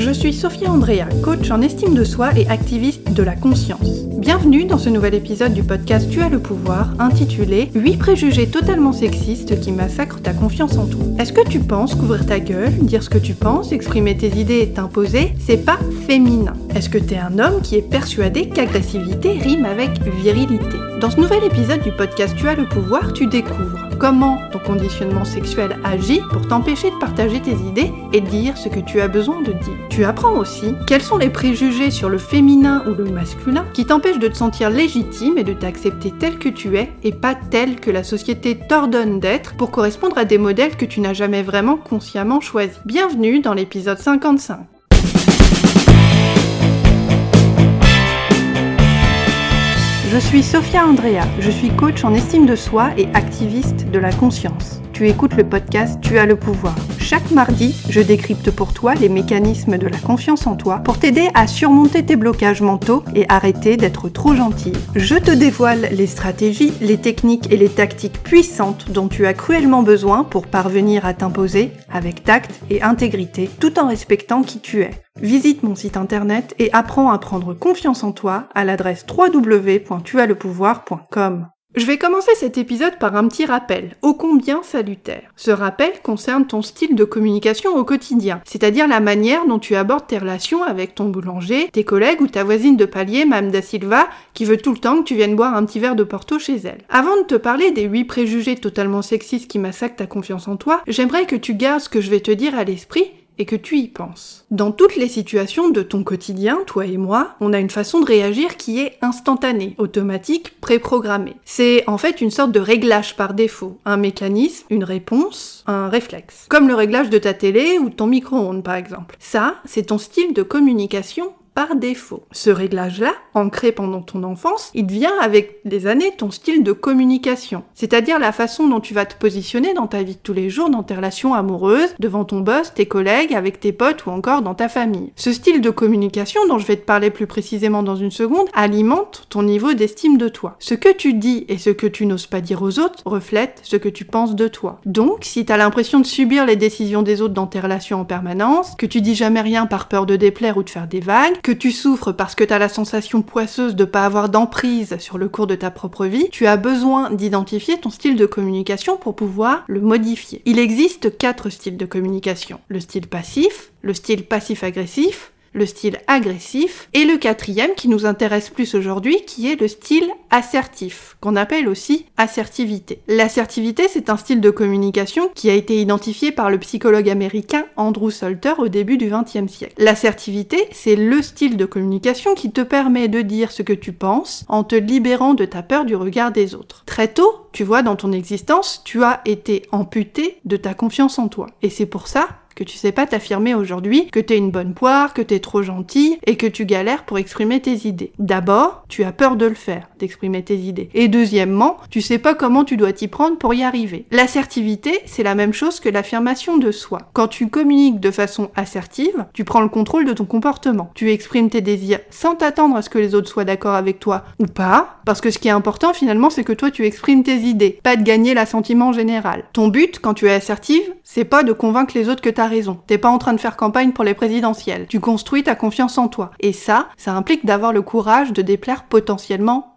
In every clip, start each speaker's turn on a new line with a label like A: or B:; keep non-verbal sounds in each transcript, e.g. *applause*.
A: Je suis Sophia Andrea, coach en estime de soi et activiste de la conscience. Bienvenue dans ce nouvel épisode du podcast Tu as le pouvoir, intitulé 8 préjugés totalement sexistes qui massacrent ta confiance en toi. Est-ce que tu penses qu'ouvrir ta gueule, dire ce que tu penses, exprimer tes idées et t'imposer, c'est pas féminin Est-ce que t'es un homme qui est persuadé qu'agressivité rime avec virilité? Dans ce nouvel épisode du podcast Tu as le pouvoir, tu découvres comment ton conditionnement sexuel agit pour t'empêcher de partager tes idées et dire ce que tu as besoin de dire. Tu apprends aussi quels sont les préjugés sur le féminin ou le masculin qui t'empêchent de te sentir légitime et de t'accepter tel que tu es et pas tel que la société t'ordonne d'être pour correspondre à des modèles que tu n'as jamais vraiment consciemment choisis. Bienvenue dans l'épisode 55. Je suis Sophia Andrea, je suis coach en estime de soi et activiste de la conscience. Tu écoutes le podcast Tu as le pouvoir. Chaque mardi, je décrypte pour toi les mécanismes de la confiance en toi pour t'aider à surmonter tes blocages mentaux et arrêter d'être trop gentille. Je te dévoile les stratégies, les techniques et les tactiques puissantes dont tu as cruellement besoin pour parvenir à t'imposer avec tact et intégrité tout en respectant qui tu es. Visite mon site internet et apprends à prendre confiance en toi à l'adresse www.tuaslepouvoir.com. Je vais commencer cet épisode par un petit rappel, ô combien salutaire. Ce rappel concerne ton style de communication au quotidien, c'est-à-dire la manière dont tu abordes tes relations avec ton boulanger, tes collègues ou ta voisine de palier, Mme Da Silva, qui veut tout le temps que tu viennes boire un petit verre de Porto chez elle. Avant de te parler des 8 préjugés totalement sexistes qui massacrent ta confiance en toi, j'aimerais que tu gardes ce que je vais te dire à l'esprit et que tu y penses. Dans toutes les situations de ton quotidien, toi et moi, on a une façon de réagir qui est instantanée, automatique, préprogrammée. C'est en fait une sorte de réglage par défaut, un mécanisme, une réponse, un réflexe. Comme le réglage de ta télé ou ton micro-ondes par exemple. Ça, c'est ton style de communication par défaut. Ce réglage-là, ancré pendant ton enfance, il devient avec les années ton style de communication, c'est-à-dire la façon dont tu vas te positionner dans ta vie de tous les jours, dans tes relations amoureuses, devant ton boss, tes collègues, avec tes potes ou encore dans ta famille. Ce style de communication, dont je vais te parler plus précisément dans une seconde, alimente ton niveau d'estime de toi. Ce que tu dis et ce que tu n'oses pas dire aux autres reflète ce que tu penses de toi. Donc, si tu as l'impression de subir les décisions des autres dans tes relations en permanence, que tu dis jamais rien par peur de déplaire ou de faire des vagues, tu souffres parce que tu as la sensation poisseuse de pas avoir d'emprise sur le cours de ta propre vie, tu as besoin d'identifier ton style de communication pour pouvoir le modifier. Il existe quatre styles de communication. Le style passif, le style passif-agressif, le style agressif, et le quatrième qui nous intéresse plus aujourd'hui, qui est le style assertif, qu'on appelle aussi assertivité. L'assertivité, c'est un style de communication qui a été identifié par le psychologue américain Andrew Salter au début du XXe siècle. L'assertivité, c'est le style de communication qui te permet de dire ce que tu penses en te libérant de ta peur du regard des autres. Très tôt, tu vois, dans ton existence, tu as été amputé de ta confiance en toi. Et c'est pour ça que tu sais pas t'affirmer aujourd'hui, que t'es une bonne poire, que t'es trop gentille et que tu galères pour exprimer tes idées. D'abord, tu as peur de le faire, d'exprimer tes idées. Et deuxièmement, tu sais pas comment tu dois t'y prendre pour y arriver. L'assertivité, c'est la même chose que l'affirmation de soi. Quand tu communiques de façon assertive, tu prends le contrôle de ton comportement. Tu exprimes tes désirs sans t'attendre à ce que les autres soient d'accord avec toi ou pas, parce que ce qui est important finalement, c'est que toi tu exprimes tes idées, pas de gagner l'assentiment général. Ton but, quand tu es assertive, c'est pas de convaincre les autres que t'as raison. T'es pas en train de faire campagne pour les présidentielles. Tu construis ta confiance en toi. Et ça, ça implique d'avoir le courage de déplaire potentiellement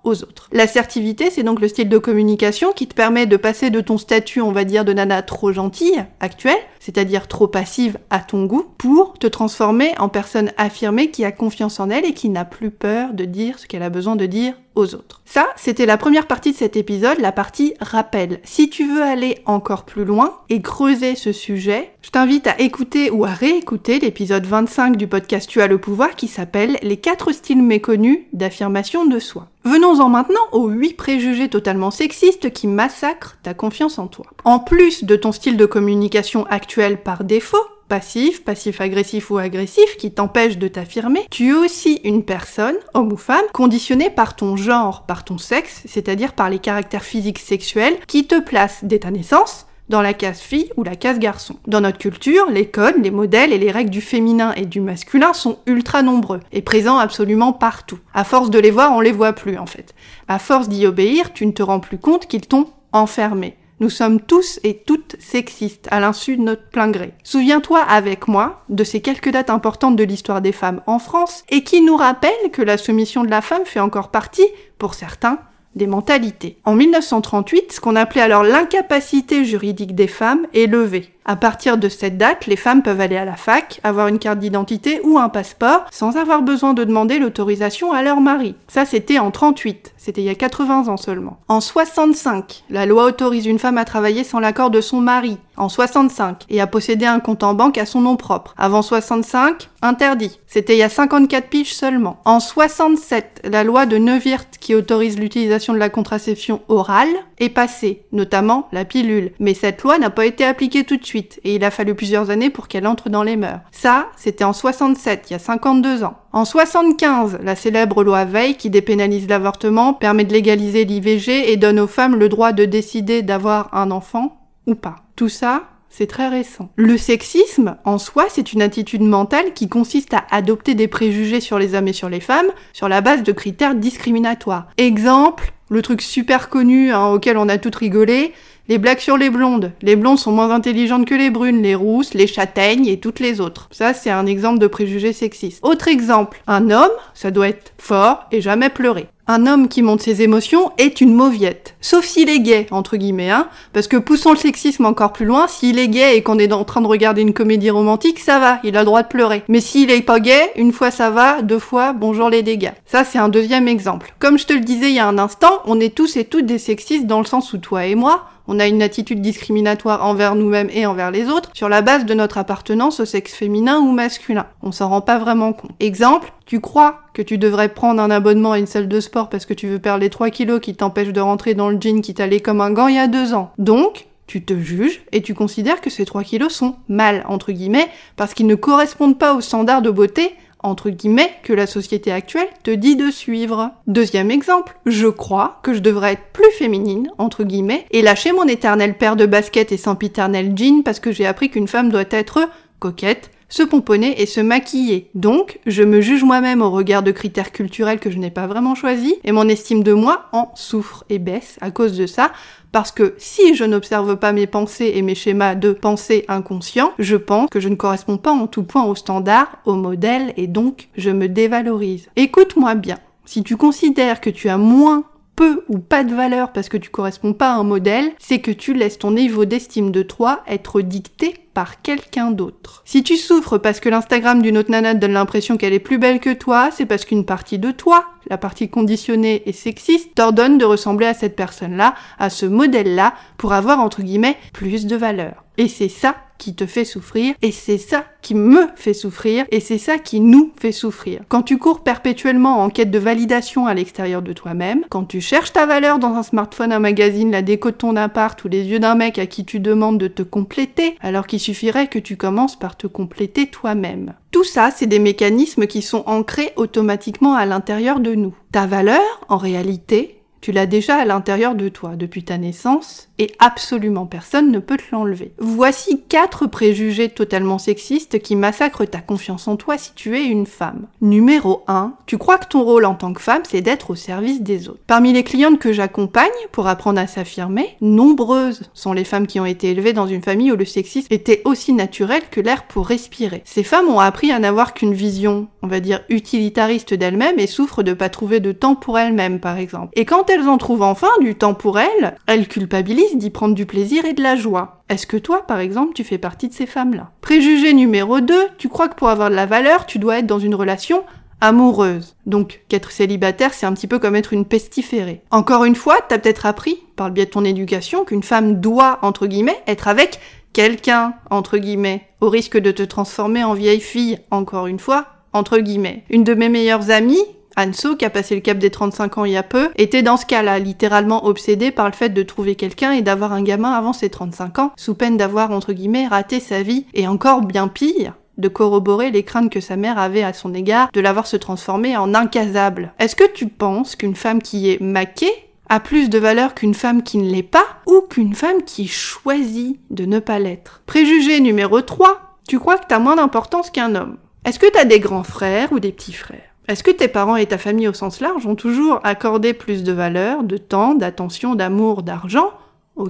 A: L'assertivité, c'est donc le style de communication qui te permet de passer de ton statut, on va dire, de nana trop gentille, actuelle, c'est-à-dire trop passive à ton goût, pour te transformer en personne affirmée qui a confiance en elle et qui n'a plus peur de dire ce qu'elle a besoin de dire aux autres. Ça, c'était la première partie de cet épisode, la partie rappel. Si tu veux aller encore plus loin et creuser ce sujet, je t'invite à écouter ou à réécouter l'épisode 25 du podcast Tu as le pouvoir qui s'appelle Les quatre styles méconnus d'affirmation de soi. Venons-en maintenant aux 8 préjugés totalement sexistes qui massacrent ta confiance en toi. En plus de ton style de communication actuel par défaut, passif, passif-agressif ou agressif qui t'empêche de t'affirmer, tu es aussi une personne, homme ou femme, conditionnée par ton genre, par ton sexe, c'est-à-dire par les caractères physiques sexuels qui te placent dès ta naissance dans la case fille ou la case garçon. Dans notre culture, les codes, les modèles et les règles du féminin et du masculin sont ultra nombreux et présents absolument partout. À force de les voir, on les voit plus en fait. À force d'y obéir, tu ne te rends plus compte qu'ils t'ont enfermé. Nous sommes tous et toutes sexistes, à l'insu de notre plein gré. Souviens-toi avec moi de ces quelques dates importantes de l'histoire des femmes en France et qui nous rappellent que la soumission de la femme fait encore partie, pour certains, des mentalités. En 1938, ce qu'on appelait alors l'incapacité juridique des femmes est levée. À partir de cette date, les femmes peuvent aller à la fac, avoir une carte d'identité ou un passeport sans avoir besoin de demander l'autorisation à leur mari. Ça, c'était en 38. C'était il y a 80 ans seulement. En 65, la loi autorise une femme à travailler sans l'accord de son mari. En 65. Et à posséder un compte en banque à son nom propre. Avant 65, interdit. C'était il y a 54 piges seulement. En 67, la loi de Neuwirth qui autorise l'utilisation de la contraception orale est passée, notamment la pilule. Mais cette loi n'a pas été appliquée tout de suite et il a fallu plusieurs années pour qu'elle entre dans les mœurs. Ça, c'était en 67, il y a 52 ans. En 75, la célèbre loi Veil qui dépénalise l'avortement permet de légaliser l'IVG et donne aux femmes le droit de décider d'avoir un enfant ou pas. Tout ça, c'est très récent. Le sexisme, en soi, c'est une attitude mentale qui consiste à adopter des préjugés sur les hommes et sur les femmes sur la base de critères discriminatoires. Exemple, le truc super connu hein, auquel on a tout rigolé, les blagues sur les blondes. Les blondes sont moins intelligentes que les brunes, les rousses, les châtaignes et toutes les autres. Ça, c'est un exemple de préjugé sexiste. Autre exemple, un homme, ça doit être fort et jamais pleurer. Un homme qui montre ses émotions est une mauviette. Sauf s'il est gay, entre guillemets, hein. Parce que poussons le sexisme encore plus loin, s'il est gay et qu'on est en train de regarder une comédie romantique, ça va, il a le droit de pleurer. Mais s'il est pas gay, une fois ça va, deux fois, bonjour les dégâts. Ça, c'est un deuxième exemple. Comme je te le disais il y a un instant, on est tous et toutes des sexistes dans le sens où toi et moi, on a une attitude discriminatoire envers nous-mêmes et envers les autres sur la base de notre appartenance au sexe féminin ou masculin. On s'en rend pas vraiment compte. Exemple, tu crois que tu devrais prendre un abonnement à une salle de sport parce que tu veux perdre les 3 kilos qui t'empêchent de rentrer dans le jean qui t'allait comme un gant il y a deux ans. Donc, tu te juges et tu considères que ces 3 kilos sont mal, entre guillemets, parce qu'ils ne correspondent pas aux standards de beauté entre guillemets, que la société actuelle te dit de suivre. Deuxième exemple, je crois que je devrais être plus féminine, entre guillemets, et lâcher mon éternel paire de baskets et sempiternel jean parce que j'ai appris qu'une femme doit être coquette, se pomponner et se maquiller. Donc, je me juge moi-même au regard de critères culturels que je n'ai pas vraiment choisis, et mon estime de moi en souffre et baisse à cause de ça, parce que si je n'observe pas mes pensées et mes schémas de pensée inconscients, je pense que je ne corresponds pas en tout point au standard, au modèle, et donc je me dévalorise. Écoute-moi bien. Si tu considères que tu as moins peu ou pas de valeur parce que tu corresponds pas à un modèle, c'est que tu laisses ton niveau d'estime de toi être dicté par quelqu'un d'autre. Si tu souffres parce que l'Instagram d'une autre nana te donne l'impression qu'elle est plus belle que toi, c'est parce qu'une partie de toi, la partie conditionnée et sexiste, t'ordonne de ressembler à cette personne-là, à ce modèle-là, pour avoir entre guillemets plus de valeur. Et c'est ça qui te fait souffrir, et c'est ça qui me fait souffrir, et c'est ça qui nous fait souffrir. Quand tu cours perpétuellement en quête de validation à l'extérieur de toi-même, quand tu cherches ta valeur dans un smartphone, un magazine, la déco de ton appart ou les yeux d'un mec à qui tu demandes de te compléter, alors qu'il suffirait que tu commences par te compléter toi-même. Tout ça, c'est des mécanismes qui sont ancrés automatiquement à l'intérieur de nous. Ta valeur, en réalité, tu l'as déjà à l'intérieur de toi depuis ta naissance et absolument personne ne peut te l'enlever. Voici quatre préjugés totalement sexistes qui massacrent ta confiance en toi si tu es une femme. Numéro 1, tu crois que ton rôle en tant que femme c'est d'être au service des autres. Parmi les clientes que j'accompagne pour apprendre à s'affirmer, nombreuses sont les femmes qui ont été élevées dans une famille où le sexisme était aussi naturel que l'air pour respirer. Ces femmes ont appris à n'avoir qu'une vision, on va dire utilitariste d'elles-mêmes et souffrent de pas trouver de temps pour elles-mêmes par exemple. Et quand elles en trouvent enfin du temps pour elles, elles culpabilisent d'y prendre du plaisir et de la joie. Est-ce que toi, par exemple, tu fais partie de ces femmes-là? Préjugé numéro 2, tu crois que pour avoir de la valeur, tu dois être dans une relation amoureuse. Donc, qu'être célibataire, c'est un petit peu comme être une pestiférée. Encore une fois, t'as peut-être appris, par le biais de ton éducation, qu'une femme doit, entre guillemets, être avec quelqu'un, entre guillemets, au risque de te transformer en vieille fille, encore une fois, entre guillemets. Une de mes meilleures amies, Anso, qui a passé le cap des 35 ans il y a peu, était dans ce cas-là, littéralement obsédée par le fait de trouver quelqu'un et d'avoir un gamin avant ses 35 ans, sous peine d'avoir, entre guillemets, raté sa vie, et encore bien pire, de corroborer les craintes que sa mère avait à son égard de l'avoir se transformer en incasable. Est-ce que tu penses qu'une femme qui est maquée a plus de valeur qu'une femme qui ne l'est pas ou qu'une femme qui choisit de ne pas l'être? Préjugé numéro 3, tu crois que t'as moins d'importance qu'un homme? Est-ce que t'as des grands frères ou des petits frères? Est-ce que tes parents et ta famille au sens large ont toujours accordé plus de valeur, de temps, d'attention, d'amour, d'argent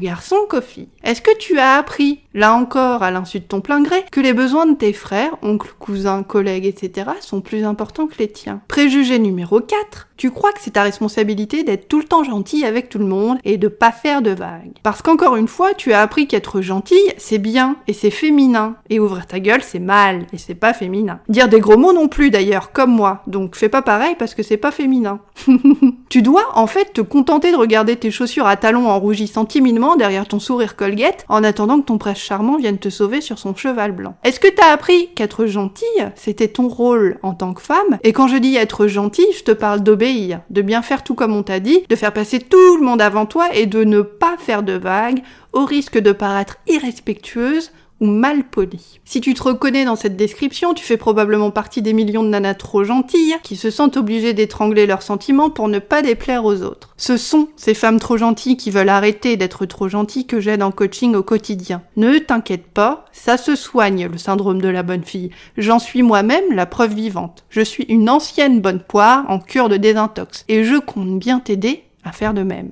A: garçons qu'aux filles. Est-ce que tu as appris, là encore à l'insu de ton plein gré, que les besoins de tes frères, oncles, cousins, collègues, etc. sont plus importants que les tiens? Préjugé numéro 4, tu crois que c'est ta responsabilité d'être tout le temps gentil avec tout le monde et de pas faire de vagues. Parce qu'encore une fois, tu as appris qu'être gentil, c'est bien et c'est féminin. Et ouvrir ta gueule, c'est mal et c'est pas féminin. Dire des gros mots non plus d'ailleurs, comme moi. Donc fais pas pareil parce que c'est pas féminin. *laughs* tu dois en fait te contenter de regarder tes chaussures à talons en rougissant timidement derrière ton sourire Colgate en attendant que ton prince charmant vienne te sauver sur son cheval blanc. Est-ce que t'as appris qu'être gentille, c'était ton rôle en tant que femme? Et quand je dis être gentille, je te parle d'obéir, de bien faire tout comme on t'a dit, de faire passer tout le monde avant toi et de ne pas faire de vagues au risque de paraître irrespectueuse mal poli. Si tu te reconnais dans cette description, tu fais probablement partie des millions de nanas trop gentilles qui se sentent obligées d'étrangler leurs sentiments pour ne pas déplaire aux autres. Ce sont ces femmes trop gentilles qui veulent arrêter d'être trop gentilles que j'aide en coaching au quotidien. Ne t'inquiète pas, ça se soigne le syndrome de la bonne fille. J'en suis moi-même la preuve vivante. Je suis une ancienne bonne poire en cure de désintox et je compte bien t'aider à faire de même.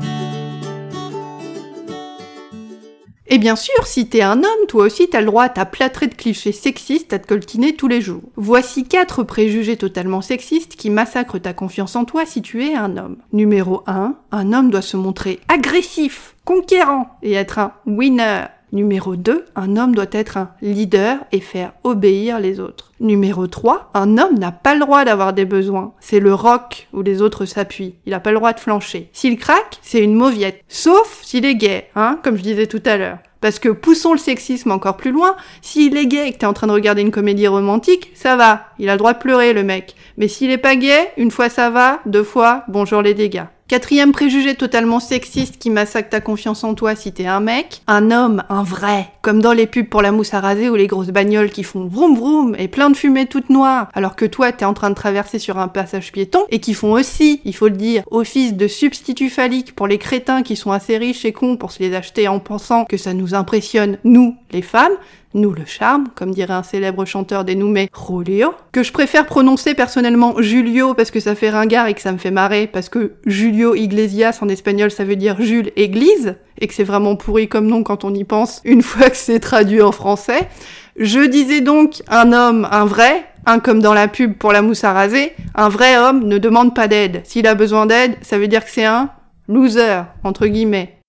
A: Et bien sûr, si t'es un homme, toi aussi t'as le droit à ta plâtrée de clichés sexistes à te coltiner tous les jours. Voici quatre préjugés totalement sexistes qui massacrent ta confiance en toi si tu es un homme. Numéro 1, un homme doit se montrer agressif, conquérant et être un winner. Numéro 2, un homme doit être un leader et faire obéir les autres. Numéro 3, un homme n'a pas le droit d'avoir des besoins. C'est le roc où les autres s'appuient. Il n'a pas le droit de flancher. S'il craque, c'est une mauviette. Sauf s'il est gay, hein, comme je disais tout à l'heure. Parce que poussons le sexisme encore plus loin, s'il est gay et que t'es en train de regarder une comédie romantique, ça va, il a le droit de pleurer le mec. Mais s'il est pas gay, une fois ça va, deux fois, bonjour les dégâts. Quatrième préjugé totalement sexiste qui massacre ta confiance en toi si t'es un mec, un homme, un vrai, comme dans les pubs pour la mousse à raser ou les grosses bagnoles qui font vroom vroom et plein de fumée toute noire, alors que toi t'es en train de traverser sur un passage piéton et qui font aussi, il faut le dire, office de substitut phallique pour les crétins qui sont assez riches et cons pour se les acheter en pensant que ça nous impressionne, nous, les femmes, nous le charme, comme dirait un célèbre chanteur dénommé Julio, que je préfère prononcer personnellement Julio parce que ça fait ringard et que ça me fait marrer, parce que Julio Iglesias en espagnol ça veut dire Jules Église, et que c'est vraiment pourri comme nom quand on y pense une fois que c'est traduit en français. Je disais donc un homme, un vrai, un comme dans la pub pour la mousse à raser, un vrai homme ne demande pas d'aide. S'il a besoin d'aide, ça veut dire que c'est un loser, entre guillemets.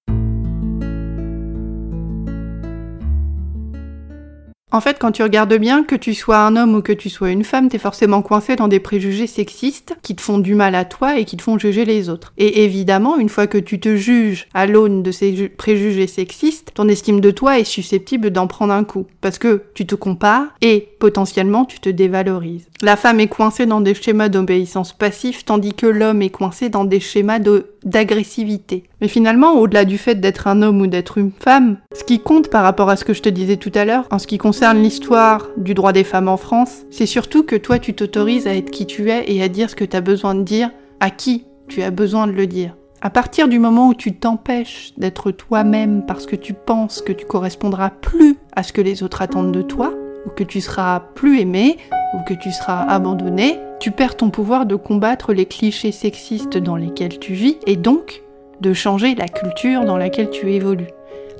A: En fait, quand tu regardes bien, que tu sois un homme ou que tu sois une femme, t'es forcément coincé dans des préjugés sexistes qui te font du mal à toi et qui te font juger les autres. Et évidemment, une fois que tu te juges à l'aune de ces préjugés sexistes, ton estime de toi est susceptible d'en prendre un coup. Parce que tu te compares et potentiellement tu te dévalorises. La femme est coincée dans des schémas d'obéissance passif, tandis que l'homme est coincé dans des schémas d'agressivité. Mais finalement, au-delà du fait d'être un homme ou d'être une femme, ce qui compte par rapport à ce que je te disais tout à l'heure, en ce qui concerne l'histoire du droit des femmes en France, c'est surtout que toi tu t'autorises à être qui tu es et à dire ce que tu as besoin de dire, à qui tu as besoin de le dire. À partir du moment où tu t'empêches d'être toi-même parce que tu penses que tu correspondras plus à ce que les autres attendent de toi, ou que tu seras plus aimé, ou que tu seras abandonné, tu perds ton pouvoir de combattre les clichés sexistes dans lesquels tu vis, et donc de changer la culture dans laquelle tu évolues.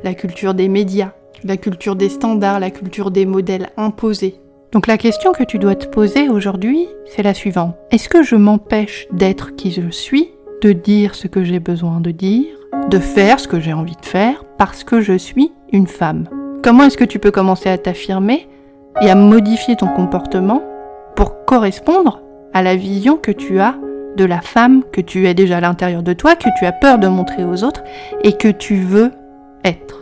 A: La culture des médias, la culture des standards, la culture des modèles imposés. Donc la question que tu dois te poser aujourd'hui, c'est la suivante. Est-ce que je m'empêche d'être qui je suis, de dire ce que j'ai besoin de dire, de faire ce que j'ai envie de faire, parce que je suis une femme? Comment est-ce que tu peux commencer à t'affirmer et à modifier ton comportement pour correspondre à la vision que tu as de la femme que tu es déjà à l'intérieur de toi, que tu as peur de montrer aux autres et que tu veux être?